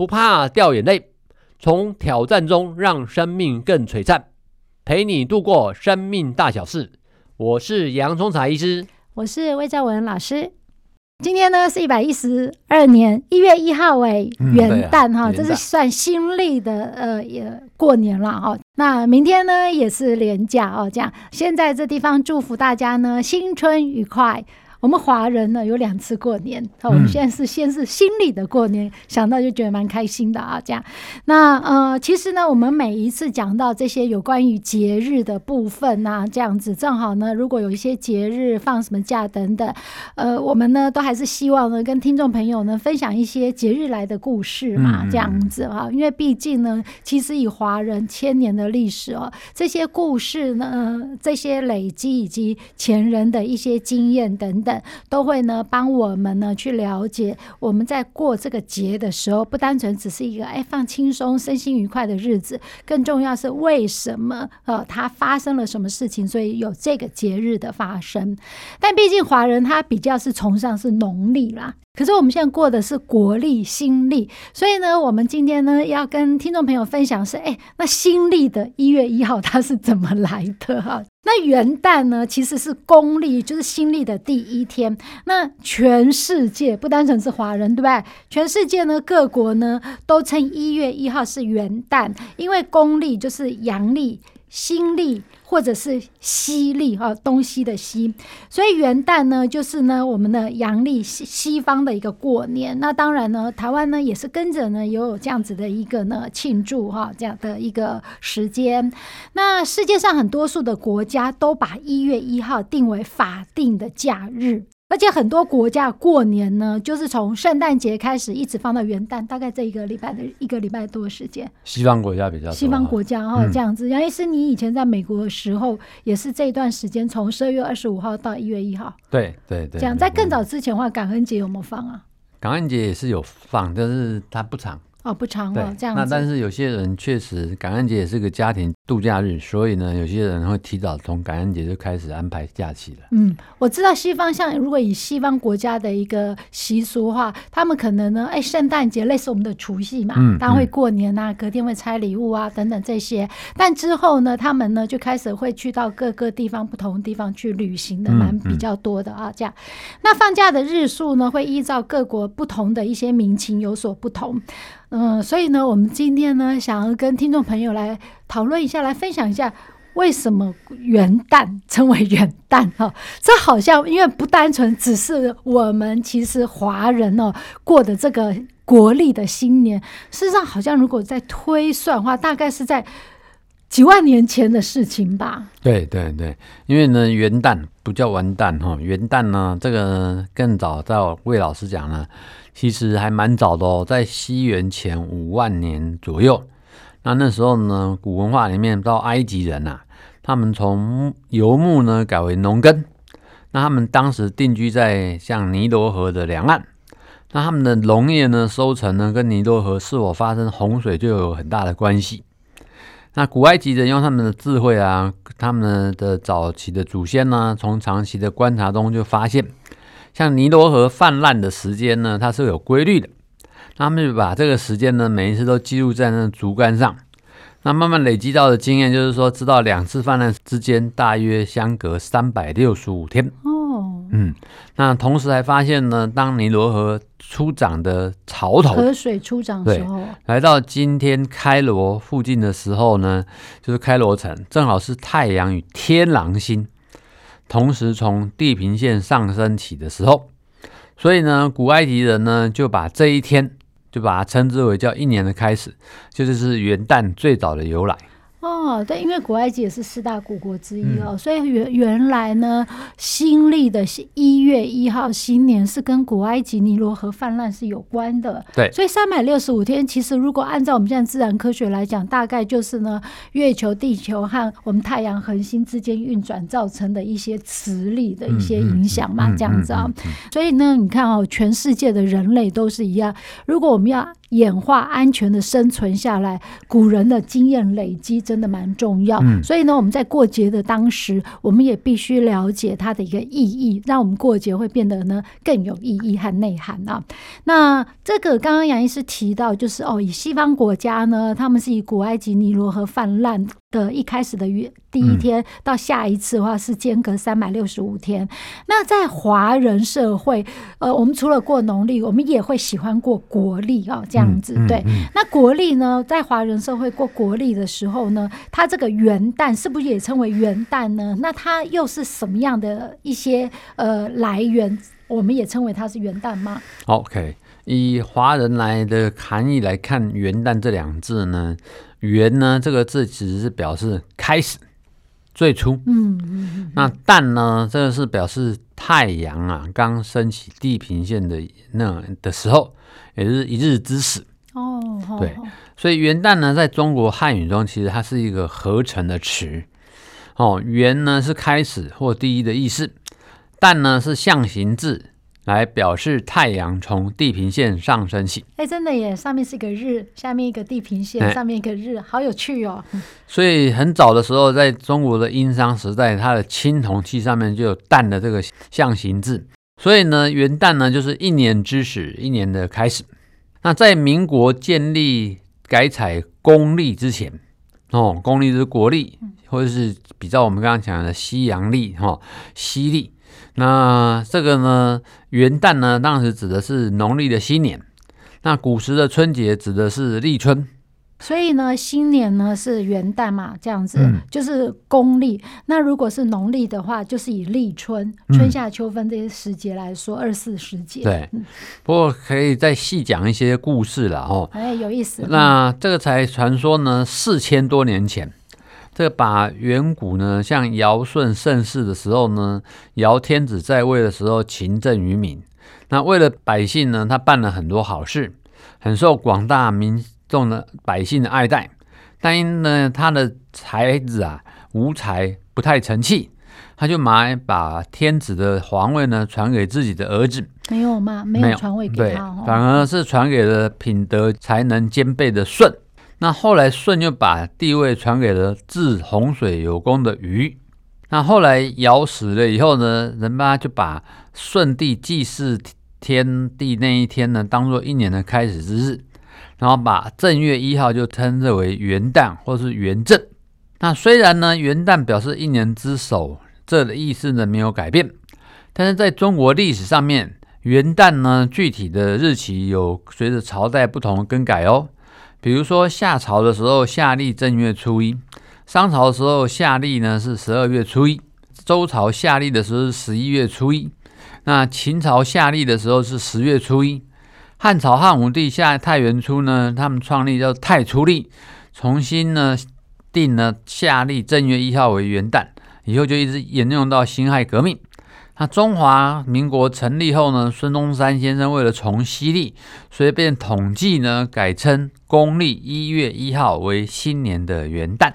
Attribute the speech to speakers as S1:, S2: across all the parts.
S1: 不怕掉眼泪，从挑战中让生命更璀璨，陪你度过生命大小事。我是洋葱茶医师，
S2: 我是魏兆文老师。今天呢是一百一十二年一月一号，为元旦哈，这是算新历的呃也过年了哈。那明天呢也是年假哦，这样先在这地方祝福大家呢新春愉快。我们华人呢有两次过年，好，我们现在是先是新历的过年，想到就觉得蛮开心的啊。这样，那呃，其实呢，我们每一次讲到这些有关于节日的部分啊，这样子正好呢，如果有一些节日放什么假等等，呃，我们呢都还是希望呢跟听众朋友呢分享一些节日来的故事嘛，这样子啊，因为毕竟呢，其实以华人千年的历史哦，这些故事呢，这些累积以及前人的一些经验等等。都会呢帮我们呢去了解我们在过这个节的时候，不单纯只是一个哎放轻松、身心愉快的日子，更重要是为什么呃它发生了什么事情，所以有这个节日的发生。但毕竟华人他比较是崇尚是农历啦。可是我们现在过的是国历新历，所以呢，我们今天呢要跟听众朋友分享是，哎，那新历的一月一号它是怎么来的哈？那元旦呢其实是公历，就是新历的第一天。那全世界不单纯是华人，对不对？全世界呢各国呢都称一月一号是元旦，因为公历就是阳历。新历或者是西历哈，东西的西，所以元旦呢，就是呢我们的阳历西西方的一个过年。那当然呢，台湾呢也是跟着呢，也有这样子的一个呢庆祝哈，这样的一个时间。那世界上很多数的国家都把一月一号定为法定的假日。而且很多国家过年呢，就是从圣诞节开始，一直放到元旦，大概这一个礼拜的一个礼拜多的时间。
S1: 西方国家比较多。
S2: 西方国家哈、嗯、这样子，杨医师，你以前在美国的时候，也是这一段时间，从十二月二十五号到一月一号。
S1: 对对对。
S2: 这样，在更早之前的话，感恩节有没有放啊？
S1: 感恩节也是有放，但是它不长。
S2: 哦，不长哦，这样子。
S1: 那但是有些人确实感恩节也是个家庭度假日，所以呢，有些人会提早从感恩节就开始安排假期了。
S2: 嗯，我知道西方像如果以西方国家的一个习俗的话，他们可能呢，哎，圣诞节类似我们的除夕嘛，嗯，当然会过年啊，隔天会拆礼物啊等等这些。但之后呢，他们呢就开始会去到各个地方不同的地方去旅行的，蛮比较多的啊。这样，那放假的日数呢，会依照各国不同的一些民情有所不同。嗯，所以呢，我们今天呢，想要跟听众朋友来讨论一下，来分享一下为什么元旦称为元旦哈？这好像因为不单纯只是我们其实华人哦过的这个国历的新年，事实上好像如果在推算的话，大概是在几万年前的事情吧？
S1: 对对对，因为呢，元旦不叫完蛋哈，元旦呢，这个更早，在魏老师讲呢。其实还蛮早的哦，在西元前五万年左右。那那时候呢，古文化里面到埃及人、啊，他们从游牧呢改为农耕。那他们当时定居在像尼罗河的两岸。那他们的农业呢收成呢，跟尼罗河是否发生洪水就有很大的关系。那古埃及人用他们的智慧啊，他们的早期的祖先呢，从长期的观察中就发现。像尼罗河泛滥的时间呢，它是有规律的。他们就把这个时间呢，每一次都记录在那竹竿上。那慢慢累积到的经验，就是说，知道两次泛滥之间大约相隔三百六十五天。哦，嗯，那同时还发现呢，当尼罗河初涨的潮头，
S2: 河水初涨的时候，
S1: 来到今天开罗附近的时候呢，就是开罗城，正好是太阳与天狼星。同时从地平线上升起的时候，所以呢，古埃及人呢就把这一天就把它称之为叫一年的开始，就是元旦最早的由来。
S2: 哦，对，因为古埃及也是四大古国之一哦，嗯、所以原原来呢，新历的一月一号新年是跟古埃及尼罗河泛滥是有关的。
S1: 对，
S2: 所以三百六十五天，其实如果按照我们现在自然科学来讲，大概就是呢，月球、地球和我们太阳恒星之间运转造成的一些磁力的一些影响嘛，嗯嗯、这样子啊、哦。所以呢，你看哦，全世界的人类都是一样，如果我们要演化安全的生存下来，古人的经验累积真的蛮重要。嗯、所以呢，我们在过节的当时，我们也必须了解它的一个意义，让我们过节会变得呢更有意义和内涵啊。那这个刚刚杨医师提到，就是哦，以西方国家呢，他们是以古埃及尼罗河泛滥的一开始的月第一天到下一次的话是间隔三百六十五天。那在华人社会，呃，我们除了过农历，我们也会喜欢过国历啊，这样子。对，那国历呢，在华人社会过国历的时候呢，它这个元旦是不是也称为元旦呢？那它又是什么样的一些呃来源？我们也称为它是元旦吗
S1: ？OK，以华人来的含义来看，元旦这两字呢？元呢，这个字其实是表示开始、最初。嗯。那旦呢，这个是表示太阳啊刚升起地平线的那的时候，也就是一日之始。哦。对。所以元旦呢，在中国汉语中，其实它是一个合成的词。哦，元呢是开始或第一的意思，旦呢是象形字。来表示太阳从地平线上升起。
S2: 哎，真的耶！上面是一个日，下面一个地平线，上面一个日，好有趣哦。
S1: 所以很早的时候，在中国的殷商时代，它的青铜器上面就有旦的这个象形字。所以呢，元旦呢就是一年之始，一年的开始。那在民国建立改采公历之前，哦，公历是国历，或者是比较我们刚刚讲的西洋历，哈、哦，西历。那这个呢，元旦呢，当时指的是农历的新年。那古时的春节指的是立春。
S2: 所以呢，新年呢是元旦嘛，这样子、嗯、就是公历。那如果是农历的话，就是以立春、春夏秋分这些时节来说，二十四时节。
S1: 对，嗯、不过可以再细讲一些故事了哦。
S2: 哎，有意思。
S1: 那这个才传说呢，四千多年前。这个把远古呢，像尧舜盛世的时候呢，尧天子在位的时候，勤政于民。那为了百姓呢，他办了很多好事，很受广大民众的百姓的爱戴。但因呢，他的才子啊无才，不太成器，他就买把天子的皇位呢传给自己的儿子。
S2: 没有吗？没有传位给他，
S1: 对，反而是传给了品德才能兼备的舜。那后来舜就把帝位传给了治洪水有功的禹。那后来尧死了以后呢，人们就把舜帝祭祀天地那一天呢，当做一年的开始之日，然后把正月一号就称之为元旦或是元正。那虽然呢，元旦表示一年之首，这的意思呢没有改变，但是在中国历史上面，元旦呢具体的日期有随着朝代不同更改哦。比如说夏朝的时候，夏历正月初一；商朝的时候，夏历呢是十二月初一；周朝夏历的时候是十一月初一；那秦朝夏历的时候是十月初一；汉朝汉武帝下太元初呢，他们创立叫太初历，重新呢定了夏历正月一号为元旦，以后就一直沿用到辛亥革命。那中华民国成立后呢，孙中山先生为了重西历，所以便统计呢改称公历一月一号为新年的元旦。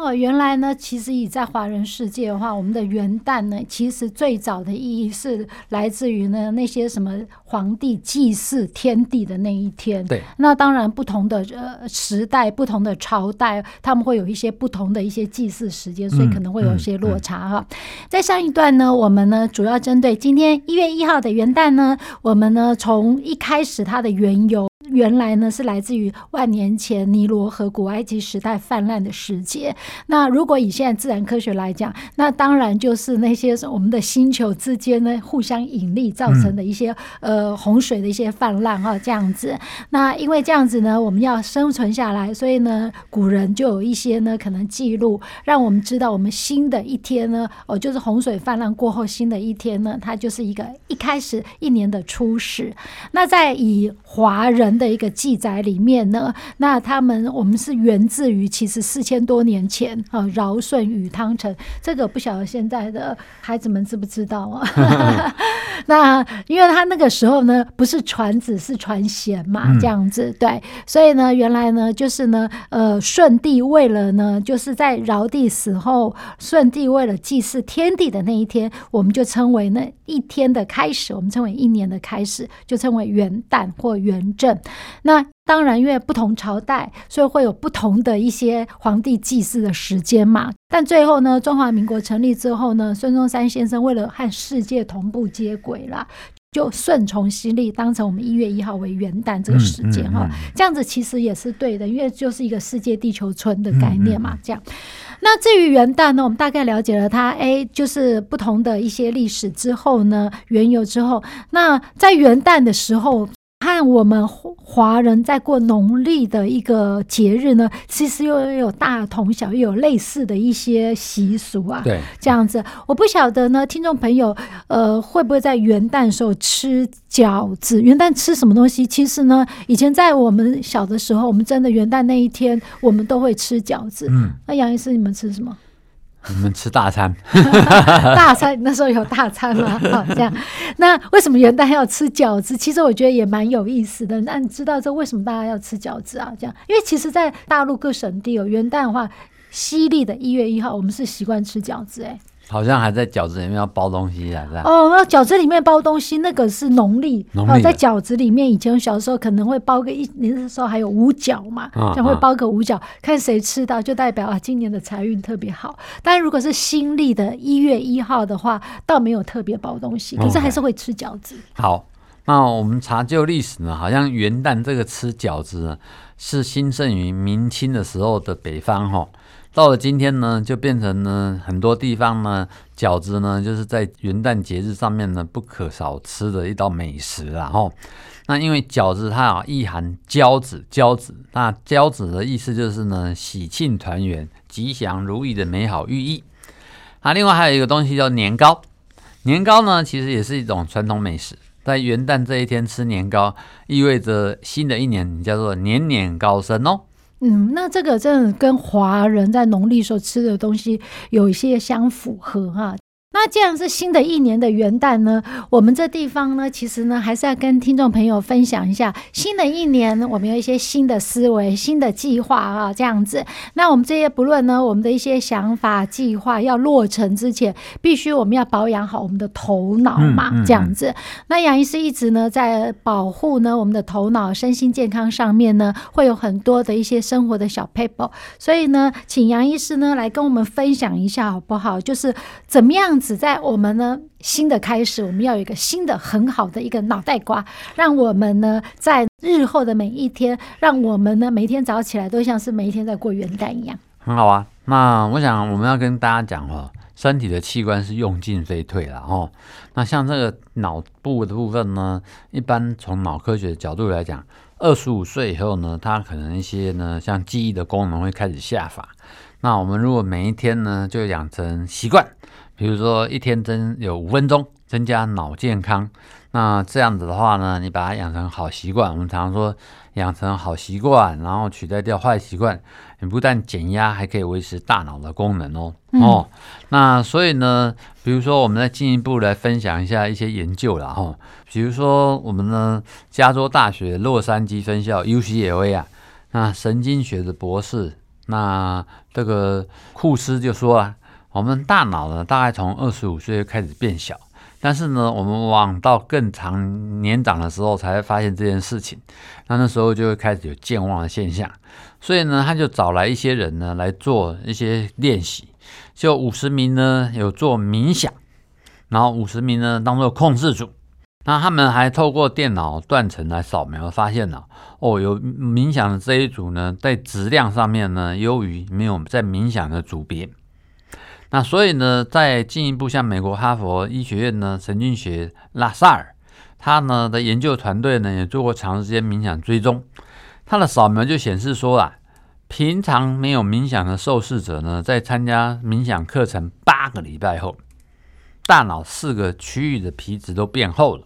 S2: 哦，原来呢，其实以在华人世界的话，我们的元旦呢，其实最早的意义是来自于呢那些什么皇帝祭祀天地的那一天。
S1: 对，
S2: 那当然不同的呃时代、不同的朝代，他们会有一些不同的一些祭祀时间，所以可能会有一些落差哈。嗯嗯嗯、在上一段呢，我们呢主要针对今天一月一号的元旦呢，我们呢从一开始它的缘由。原来呢是来自于万年前尼罗河古埃及时代泛滥的世界。那如果以现在自然科学来讲，那当然就是那些我们的星球之间呢互相引力造成的一些、嗯、呃洪水的一些泛滥哈这样子。那因为这样子呢，我们要生存下来，所以呢古人就有一些呢可能记录，让我们知道我们新的一天呢哦就是洪水泛滥过后新的一天呢，它就是一个一开始一年的初始。那在以华人的一个记载里面呢，那他们我们是源自于其实四千多年前啊，尧舜禹汤臣，这个不晓得现在的孩子们知不知道啊？那因为他那个时候呢，不是传子是传贤嘛，这样子对，所以呢，原来呢就是呢，呃，舜帝为了呢，就是在尧帝死后，舜帝为了祭祀天地的那一天，我们就称为那一天的开始，我们称为一年的开始，就称为元旦或元正。那当然，因为不同朝代，所以会有不同的一些皇帝祭祀的时间嘛。但最后呢，中华民国成立之后呢，孙中山先生为了和世界同步接轨啦，就顺从西历，当成我们一月一号为元旦这个时间哈。这样子其实也是对的，因为就是一个世界地球村的概念嘛。这样，那至于元旦呢，我们大概了解了它，哎，就是不同的一些历史之后呢，缘由之后，那在元旦的时候。和我们华人在过农历的一个节日呢，其实又有大同小异，有类似的一些习俗啊。
S1: 对，
S2: 这样子，我不晓得呢，听众朋友，呃，会不会在元旦的时候吃饺子？元旦吃什么东西？其实呢，以前在我们小的时候，我们真的元旦那一天，我们都会吃饺子。嗯，那杨医师，你们吃什么？
S1: 你们吃大餐，
S2: 大餐那时候有大餐吗？好，这样。那为什么元旦要吃饺子？其实我觉得也蛮有意思的。那你知道这为什么大家要吃饺子啊？这样，因为其实，在大陆各省地有元旦的话，西历的一月一号，我们是习惯吃饺子，哎。
S1: 好像还在饺子里面要包东西啊，是吧？
S2: 哦，那饺子里面包东西，那个是农历。农历、哦、在饺子里面，以前小时候可能会包个一，那个时候还有五角嘛，这样会包个五角，啊、看谁吃到就代表啊，今年的财运特别好。但如果是新历的一月一号的话，倒没有特别包东西，可是还是会吃饺子。
S1: Okay. 好，那我们查究历史呢，好像元旦这个吃饺子呢，是兴盛于明清的时候的北方哈。到了今天呢，就变成呢很多地方呢饺子呢就是在元旦节日上面呢不可少吃的一道美食啦吼。那因为饺子它啊意含交子，交子，那交子的意思就是呢喜庆团圆、吉祥如意的美好寓意。啊，另外还有一个东西叫年糕，年糕呢其实也是一种传统美食，在元旦这一天吃年糕，意味着新的一年叫做年年高升哦。
S2: 嗯，那这个真的跟华人在农历所吃的东西有一些相符合哈。那既然是新的一年的元旦呢，我们这地方呢，其实呢，还是要跟听众朋友分享一下，新的一年我们有一些新的思维、新的计划啊，这样子。那我们这些不论呢，我们的一些想法、计划要落成之前，必须我们要保养好我们的头脑嘛，这样子。那杨医师一直呢在保护呢我们的头脑、身心健康上面呢，会有很多的一些生活的小 paper，，所以呢，请杨医师呢来跟我们分享一下好不好？就是怎么样。只在我们呢新的开始，我们要有一个新的很好的一个脑袋瓜，让我们呢在日后的每一天，让我们呢每一天早起来都像是每一天在过元旦一样。
S1: 很好啊，那我想我们要跟大家讲哦，身体的器官是用进废退了哦。那像这个脑部的部分呢，一般从脑科学的角度来讲，二十五岁以后呢，它可能一些呢像记忆的功能会开始下滑。那我们如果每一天呢就养成习惯。比如说，一天增有五分钟增加脑健康，那这样子的话呢，你把它养成好习惯。我们常常说养成好习惯，然后取代掉坏习惯，你不但减压，还可以维持大脑的功能哦。嗯、哦，那所以呢，比如说我们再进一步来分享一下一些研究了哈、哦。比如说我们呢，加州大学洛杉矶分校 UCLA 啊，那神经学的博士，那这个库斯就说啊。我们大脑呢，大概从二十五岁开始变小，但是呢，我们往到更长年长的时候才会发现这件事情，那那时候就会开始有健忘的现象。所以呢，他就找来一些人呢来做一些练习，就五十名呢有做冥想，然后五十名呢当做控制组，那他们还透过电脑断层来扫描，发现了哦，有冥想的这一组呢，在质量上面呢优于没有在冥想的组别。那所以呢，再进一步，像美国哈佛医学院呢，神经学拉萨尔，他呢的研究团队呢也做过长时间冥想追踪，他的扫描就显示说啊，平常没有冥想的受试者呢，在参加冥想课程八个礼拜后，大脑四个区域的皮质都变厚了。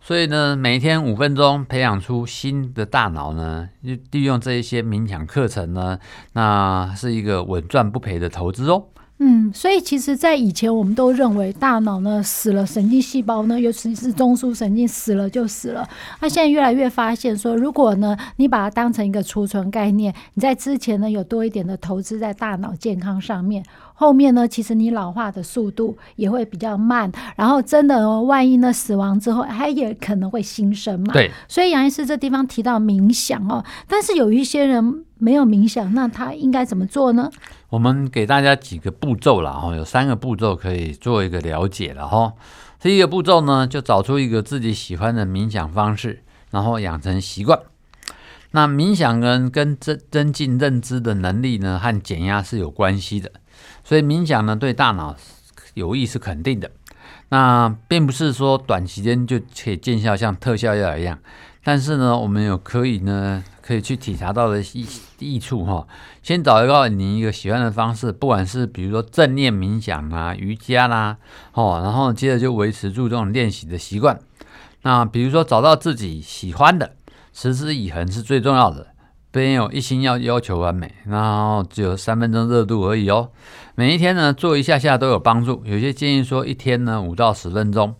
S1: 所以呢，每天五分钟培养出新的大脑呢，利用这一些冥想课程呢，那是一个稳赚不赔的投资哦。
S2: 嗯，所以其实，在以前我们都认为大脑呢死了，神经细胞呢，尤其是中枢神经死了就死了。那现在越来越发现说，如果呢你把它当成一个储存概念，你在之前呢有多一点的投资在大脑健康上面，后面呢其实你老化的速度也会比较慢。然后真的哦，万一呢死亡之后，它也可能会新生嘛。
S1: 对。
S2: 所以杨医师这地方提到冥想哦，但是有一些人没有冥想，那他应该怎么做呢？
S1: 我们给大家几个步骤了哈，有三个步骤可以做一个了解了哈。第一个步骤呢，就找出一个自己喜欢的冥想方式，然后养成习惯。那冥想呢，跟增增进认知的能力呢，和减压是有关系的。所以冥想呢，对大脑有益是肯定的。那并不是说短时间就可以见效，像特效药一样。但是呢，我们有可以呢。可以去体察到的益益处哈，先找一个你一个喜欢的方式，不管是比如说正念冥想啊、瑜伽啦，哦，然后接着就维持住这种练习的习惯。那比如说找到自己喜欢的，持之以恒是最重要的，没有一心要要求完美，然后只有三分钟热度而已哦。每一天呢做一下下都有帮助，有些建议说一天呢五到十分钟。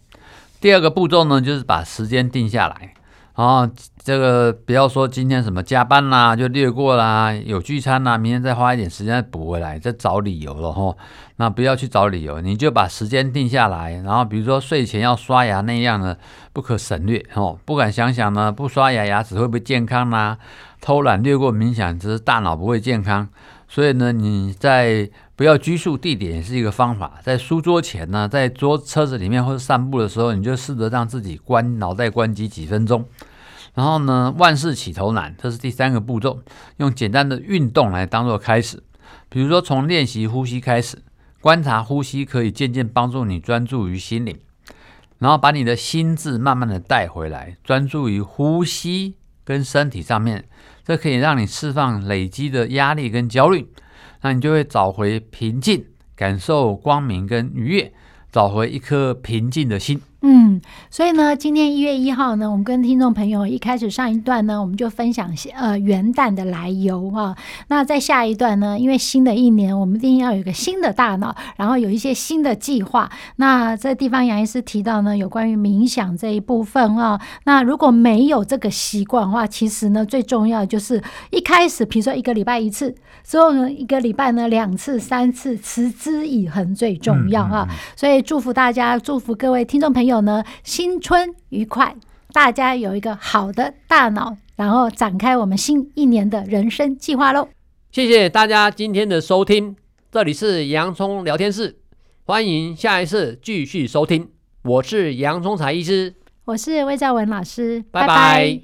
S1: 第二个步骤呢就是把时间定下来。然后，这个不要说今天什么加班啦，就略过啦，有聚餐啦，明天再花一点时间补回来，再找理由了哈。那不要去找理由，你就把时间定下来，然后比如说睡前要刷牙那样的，不可省略哦。不敢想想呢，不刷牙牙齿会不会健康呢？偷懒略过冥想，只是大脑不会健康。所以呢，你在不要拘束地点也是一个方法。在书桌前呢，在桌车子里面或者散步的时候，你就试着让自己关脑袋关机几分钟。然后呢，万事起头难，这是第三个步骤，用简单的运动来当做开始。比如说从练习呼吸开始，观察呼吸可以渐渐帮助你专注于心灵，然后把你的心智慢慢的带回来，专注于呼吸跟身体上面。这可以让你释放累积的压力跟焦虑，那你就会找回平静，感受光明跟愉悦，找回一颗平静的心。
S2: 嗯，所以呢，今天一月一号呢，我们跟听众朋友一开始上一段呢，我们就分享呃元旦的来由啊。那在下一段呢，因为新的一年，我们一定要有一个新的大脑，然后有一些新的计划。那这地方杨医师提到呢，有关于冥想这一部分啊。那如果没有这个习惯的话，其实呢，最重要就是一开始，比如说一个礼拜一次，之后呢，一个礼拜呢两次、三次，持之以恒最重要啊。所以祝福大家，祝福各位听众朋友。呢，新春愉快，大家有一个好的大脑，然后展开我们新一年的人生计划喽。
S3: 谢谢大家今天的收听，这里是洋葱聊天室，欢迎下一次继续收听。我是洋葱才医师，
S2: 我是魏兆文老师，
S3: 拜拜。拜拜。